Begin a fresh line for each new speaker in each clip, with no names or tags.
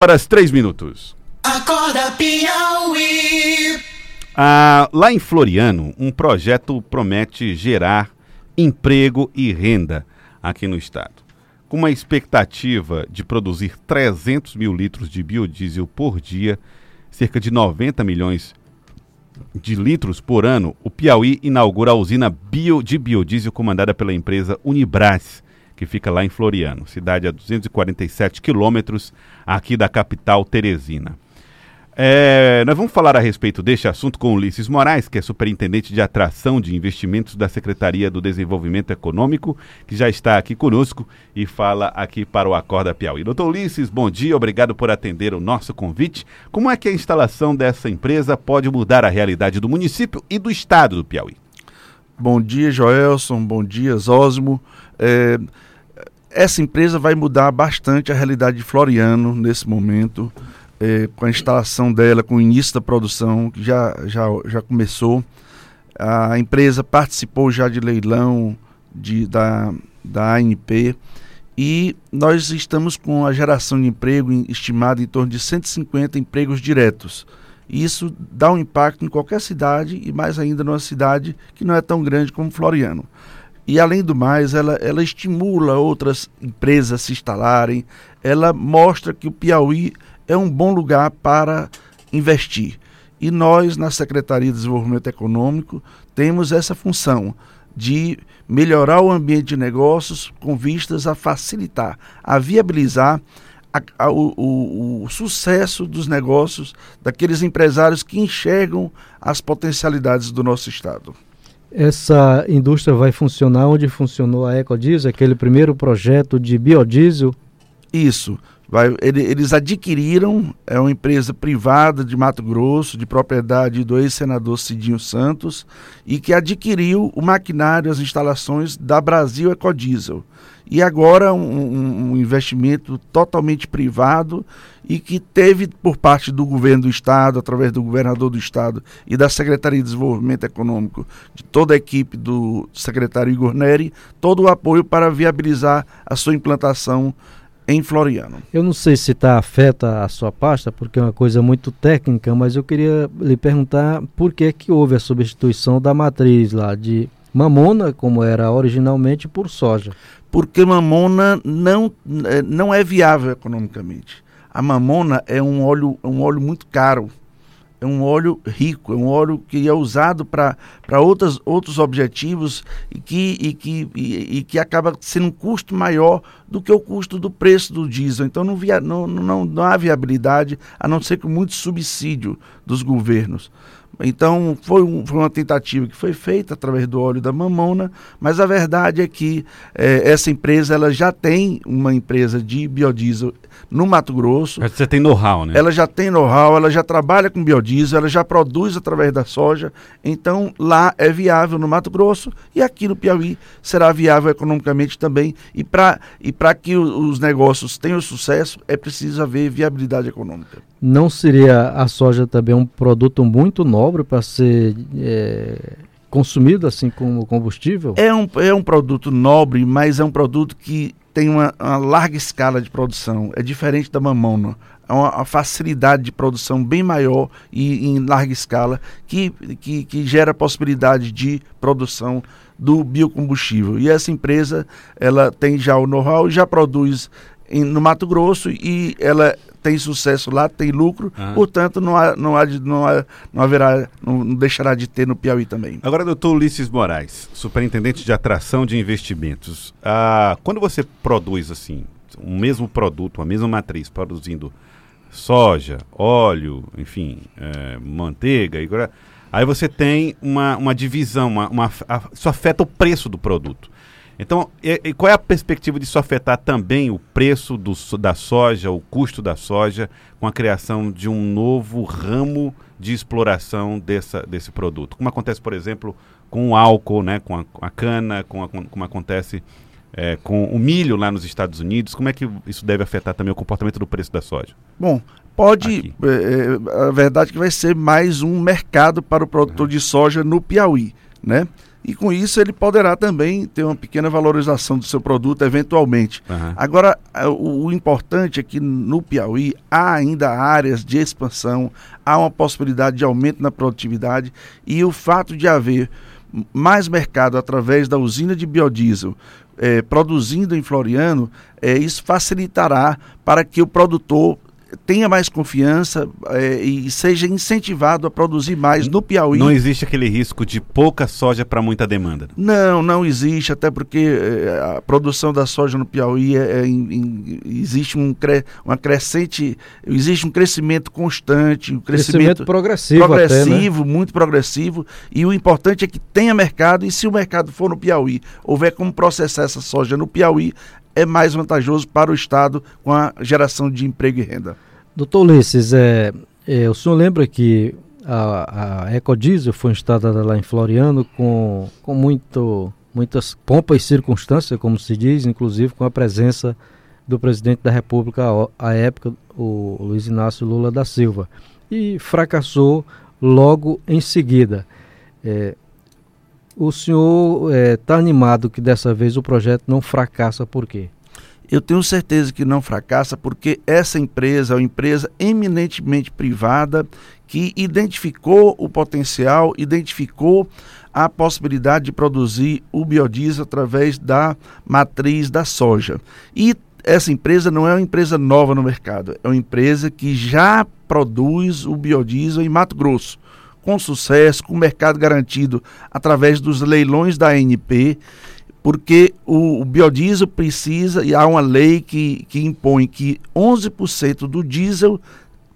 horas, três minutos.
Acorda Piauí.
Ah, lá em Floriano, um projeto promete gerar emprego e renda aqui no estado. Com uma expectativa de produzir 300 mil litros de biodiesel por dia, cerca de 90 milhões de litros por ano, o Piauí inaugura a usina bio, de biodiesel comandada pela empresa Unibras, que fica lá em Floriano, cidade a 247 quilômetros aqui da capital Teresina. É, nós vamos falar a respeito deste assunto com Ulisses Moraes, que é superintendente de atração de investimentos da Secretaria do Desenvolvimento Econômico, que já está aqui conosco e fala aqui para o Acorda Piauí. Doutor Ulisses, bom dia, obrigado por atender o nosso convite. Como é que a instalação dessa empresa pode mudar a realidade do município e do estado do Piauí?
Bom dia, Joelson, bom dia, Zósimo. É, essa empresa vai mudar bastante a realidade de Floriano nesse momento é, com a instalação dela, com o início da produção, que já, já, já começou. A empresa participou já de leilão de, da, da ANP e nós estamos com a geração de emprego estimada em torno de 150 empregos diretos. Isso dá um impacto em qualquer cidade e mais ainda numa cidade que não é tão grande como Floriano. E além do mais, ela, ela estimula outras empresas a se instalarem, ela mostra que o Piauí é um bom lugar para investir. E nós, na Secretaria de Desenvolvimento Econômico, temos essa função de melhorar o ambiente de negócios com vistas a facilitar, a viabilizar a, a, o, o, o, sucesso dos negócios daqueles empresários que enxergam as potencialidades do nosso Estado.
Essa indústria vai funcionar onde funcionou a Ecodiesel, aquele primeiro projeto de biodiesel?
Isso. Vai, ele, eles adquiriram, é uma empresa privada de Mato Grosso, de propriedade do ex-senador Cidinho Santos, e que adquiriu o maquinário, as instalações da Brasil Ecodiesel. E agora um, um investimento totalmente privado e que teve por parte do governo do estado, através do governador do estado e da Secretaria de Desenvolvimento Econômico, de toda a equipe do secretário Igor Neri, todo o apoio para viabilizar a sua implantação em Floriano.
Eu não sei se está afeta a sua pasta, porque é uma coisa muito técnica, mas eu queria lhe perguntar por que, que houve a substituição da matriz lá de mamona, como era originalmente, por soja.
Porque mamona não, é, não é viável economicamente. A mamona é um óleo, um óleo muito caro é um óleo rico, é um óleo que é usado para outros objetivos e que, e, que, e, e, que acaba sendo um custo maior do que o custo do preço do diesel. Então não, via, não, não, não há viabilidade, a não ser com muito subsídio dos governos. Então foi, um, foi, uma tentativa que foi feita através do óleo da mamona, mas a verdade é que é, essa empresa ela já tem uma empresa de biodiesel no Mato Grosso.
Você tem know-how, né?
Ela já tem know-how, ela já trabalha com biodiesel, ela já produz através da soja. Então lá é viável no Mato Grosso e aqui no Piauí será viável economicamente também. E para e que os negócios tenham sucesso é preciso haver viabilidade econômica.
Não seria a soja também um produto muito nobre para ser é, consumido assim como combustível?
É um, é um produto nobre, mas é um produto que tem uma, uma larga escala de produção. É diferente da mamona. É uma, uma, facilidade de produção bem maior e em larga escala que, que, que gera a possibilidade de produção do biocombustível. E essa empresa ela tem já o know-how e já produz no Mato Grosso e ela tem sucesso lá, tem lucro, ah. portanto não, há, não, há não, há, não haverá, não, deixará de ter no Piauí também.
Agora, doutor Ulisses Moraes, superintendente de atração de investimentos, ah, quando você produz assim, um mesmo produto, a mesma matriz, produzindo soja, óleo, enfim, é, manteiga, aí você tem uma, uma divisão, uma, uma, a, isso afeta o preço do produto. Então, e, e qual é a perspectiva disso afetar também o preço do, da soja, o custo da soja, com a criação de um novo ramo de exploração dessa, desse produto? Como acontece, por exemplo, com o álcool, né, com, a, com a cana, com a, como acontece é, com o milho lá nos Estados Unidos? Como é que isso deve afetar também o comportamento do preço da soja?
Bom, pode. É, é, a verdade é que vai ser mais um mercado para o produtor uhum. de soja no Piauí. Né? E com isso ele poderá também ter uma pequena valorização do seu produto eventualmente.
Aham.
Agora, o, o importante é que no Piauí há ainda áreas de expansão, há uma possibilidade de aumento na produtividade e o fato de haver mais mercado através da usina de biodiesel eh, produzindo em Floriano, eh, isso facilitará para que o produtor tenha mais confiança eh, e seja incentivado a produzir mais no Piauí.
Não existe aquele risco de pouca soja para muita demanda.
Não, não existe, até porque eh, a produção da soja no Piauí é, é em- em- existe um cre, uma crescente, existe um crescimento constante, um
Crescimento
crescimento,
progressivo, até, né?
progressivo, muito progressivo, e o importante é que tenha mercado, e se o mercado for no Piauí, houver como processar essa soja no Piauí, é mais vantajoso para o Estado com a geração de emprego e renda.
Doutor Ulisses, é, é, o senhor lembra que a, a Ecodiesel foi instalada lá em Floriano com, com muito, muitas pompas e circunstâncias, como se diz, inclusive com a presença do presidente da República à- época, o Luiz Inácio Lula da Silva, e fracassou logo em seguida. É, o senhor está animado que dessa vez o projeto não fracassa, por quê?
Eu tenho certeza que não fracassa porque essa empresa é uma empresa eminentemente privada que identificou o potencial, identificou a possibilidade de produzir o biodiesel através da matriz da soja. E essa empresa não é uma empresa nova no mercado, é uma empresa que já produz o biodiesel em Mato Grosso, com sucesso, com mercado garantido através dos leilões da ANP porque o, o biodiesel precisa, e há uma lei que, que impõe que 11% do diesel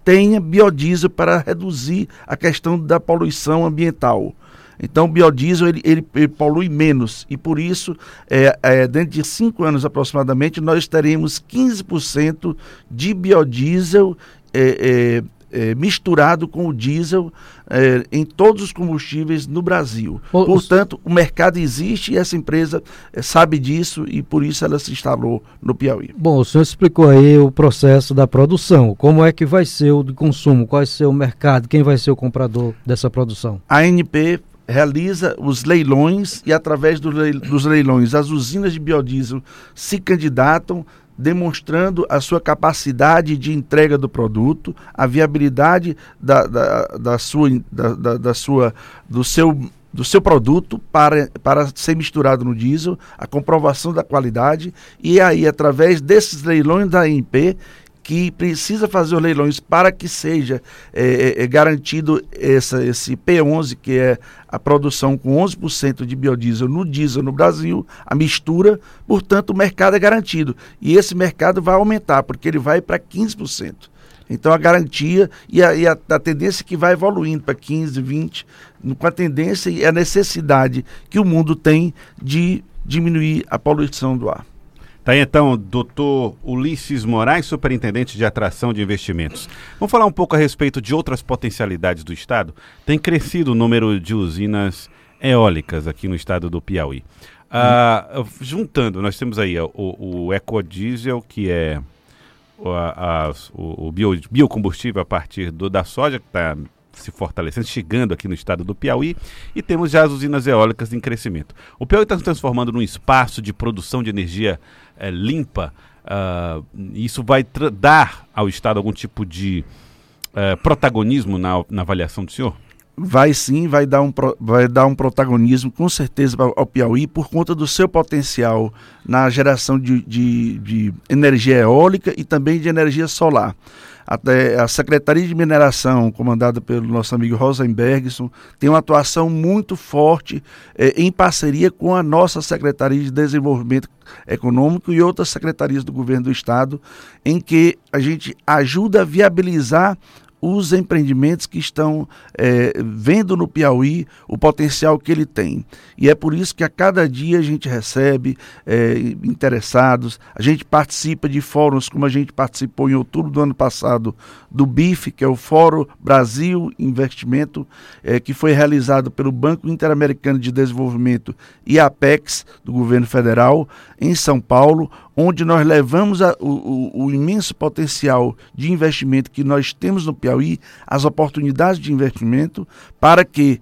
tenha biodiesel para reduzir a questão da poluição ambiental. Então, o biodiesel ele, ele, ele polui menos e, por isso, é, é, dentro de cinco anos aproximadamente, nós teremos 15% de biodiesel é, é, é, misturado com o diesel é, em todos os combustíveis no Brasil.
Ô,
Portanto, o mercado existe e essa empresa eh, sabe disso e por isso ela se instalou no Piauí.
Bom, o senhor explicou aí o processo da produção. Como é que vai ser o de consumo? Qual vai ser o mercado? Quem vai ser o comprador dessa produção?
A ANP realiza os leilões e através do lei- dos leilões as usinas de biodiesel se candidatam demonstrando a sua capacidade de entrega do produto, a viabilidade da, da, da sua, da, da, sua, do seu do seu produto para, para ser misturado no diesel, a comprovação da qualidade e aí através desses leilões da ANP que precisa fazer os leilões para que seja é, é, é, garantido essa, esse P11, que é a produção com 11% de biodiesel no diesel no Brasil, a mistura, portanto o mercado é garantido. E esse mercado vai aumentar, porque ele vai para 15%. Então a garantia e a, e a, a tendência que vai evoluindo para 15, 20, no- com a tendência e a necessidade que o mundo tem de diminuir a poluição do ar.
Tá aí então, doutor Ulisses Moraes, superintendente de atração de investimentos. Vamos falar um pouco a respeito de outras potencialidades do Estado. Tem crescido o número de usinas eólicas aqui no estado do Piauí. Ah, juntando, nós temos aí o, o ecodiesel, que é o, a- o- o bio- biocombustível a partir do, da soja, que está se fortalecendo, chegando aqui no estado do Piauí, e temos já as usinas eólicas em crescimento. O Piauí está se transformando num espaço de produção de energia eh, limpa. ah, isso vai dar ao Estado algum tipo de eh, protagonismo na, na avaliação do senhor?
vai sim, vai dar um, vai dar um protagonismo com certeza ao ao Piauí por conta do seu potencial na geração de, de, de energia eólica e também de energia solar. A Secretaria de Mineração, comandada pelo nosso amigo Rosenbergson, tem uma atuação muito forte eh, em parceria com a nossa Secretaria de Desenvolvimento Econômico e outras secretarias do governo do Estado, em que a gente ajuda a viabilizar os empreendimentos que estão eh, vendo no Piauí o potencial que ele tem. E é por isso que a cada dia a gente recebe eh, interessados, a gente participa de fóruns, como a gente participou em outubro do ano passado, do BIF, que é o Fórum Brasil Investimento, eh, que foi realizado pelo Banco Interamericano de Desenvolvimento e Apex, do governo federal, em São Paulo, onde nós levamos a- o, o- o imenso potencial de investimento que nós temos no Piauí, as oportunidades de investimento, para que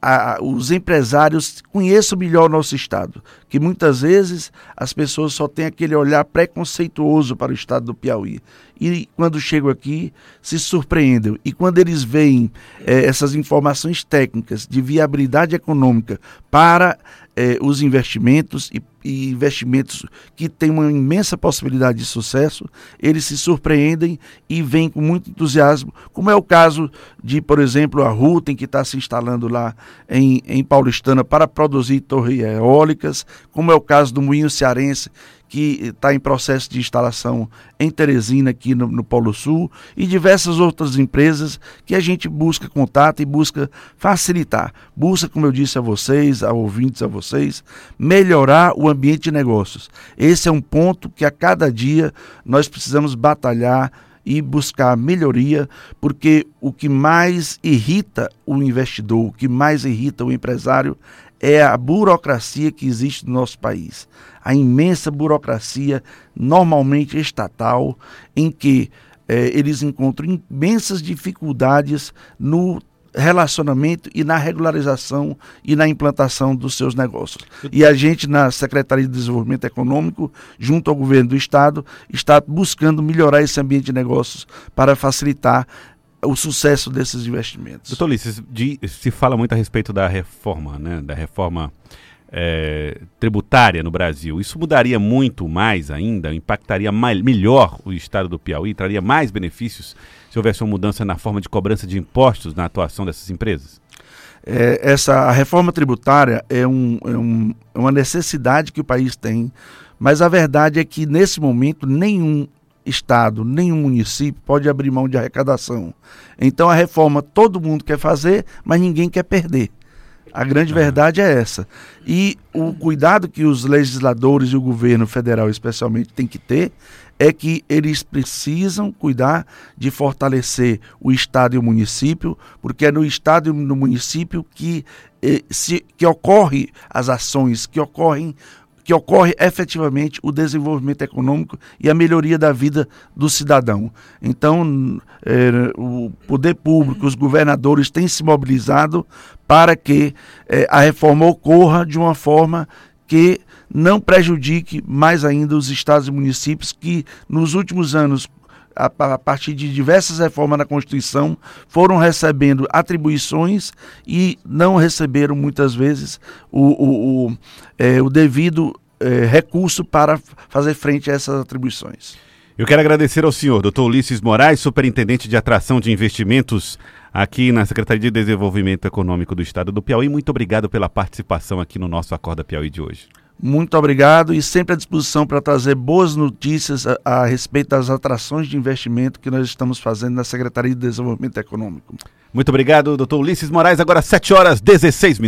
a, os empresários conheçam melhor o nosso Estado. Que muitas vezes as pessoas só têm aquele olhar preconceituoso para o Estado do Piauí. E quando chegam aqui, se surpreendem. E quando eles veem eh, essas informações técnicas de viabilidade econômica para eh, os investimentos e, e, investimentos que têm uma imensa possibilidade de sucesso, eles se surpreendem e vêm com muito entusiasmo, como é o caso de, por exemplo, a Rutem, que está se instalando lá em, em Paulistana para produzir torres eólicas, como é o caso do Moinho Cearense, que está em processo de instalação em Teresina, aqui no, no, Polo Sul, e diversas outras empresas que a gente busca contato e busca facilitar. Busca, como eu disse a vocês, a ouvintes, a vocês, melhorar o ambiente de negócios. Esse é um ponto que a cada dia nós precisamos batalhar e buscar melhoria, porque o que mais irrita o investidor, o que mais irrita o empresário é a burocracia que existe no nosso país. A imensa burocracia, normalmente estatal, em que eh, eles encontram imensas dificuldades no relacionamento e na regularização e na implantação dos seus negócios. E a gente, na Secretaria de Desenvolvimento Econômico, junto ao governo do Estado, está buscando melhorar esse ambiente de negócios para facilitar o sucesso desses investimentos.
Doutor Ulisses, se fala muito a respeito da reforma, né, da reforma é, tributária no Brasil. Isso mudaria muito mais ainda, impactaria mais, melhor o estado do Piauí, traria mais benefícios se houvesse uma mudança na forma de cobrança de impostos na atuação dessas empresas?
É, essa a reforma tributária é, um, é, um, é uma necessidade que o país tem, mas a verdade é que nesse momento nenhum estado, nenhum município pode abrir mão de arrecadação. Então a reforma todo mundo quer fazer, mas ninguém quer perder. A grande verdade é essa. E o cuidado que os legisladores e o governo federal, especialmente, tem que ter é que eles precisam cuidar de fortalecer o Estado e o município, porque é no Estado e no município que, eh, se, que ocorre as ações, que ocorrem que ocorre efetivamente o desenvolvimento econômico e a melhoria da vida do cidadão. Então, é, o poder público, os governadores têm se mobilizado para que é, a reforma ocorra de uma forma que não prejudique mais ainda os estados e municípios que nos últimos anos a, a, partir de diversas reformas na Constituição, foram recebendo atribuições e não receberam muitas vezes o, o, o, é, o devido é, recurso para fazer frente a essas atribuições.
Eu quero agradecer ao senhor, doutor Ulisses Moraes, superintendente de atração de investimentos aqui na Secretaria de Desenvolvimento Econômico do Estado do Piauí. Muito obrigado pela participação aqui no nosso Acorda Piauí de hoje.
Muito obrigado e sempre à disposição para trazer boas notícias a, a, respeito das atrações de investimento que nós estamos fazendo na Secretaria de Desenvolvimento Econômico.
Muito obrigado, doutor Ulisses Moraes. Agora 7 horas 16 minutos.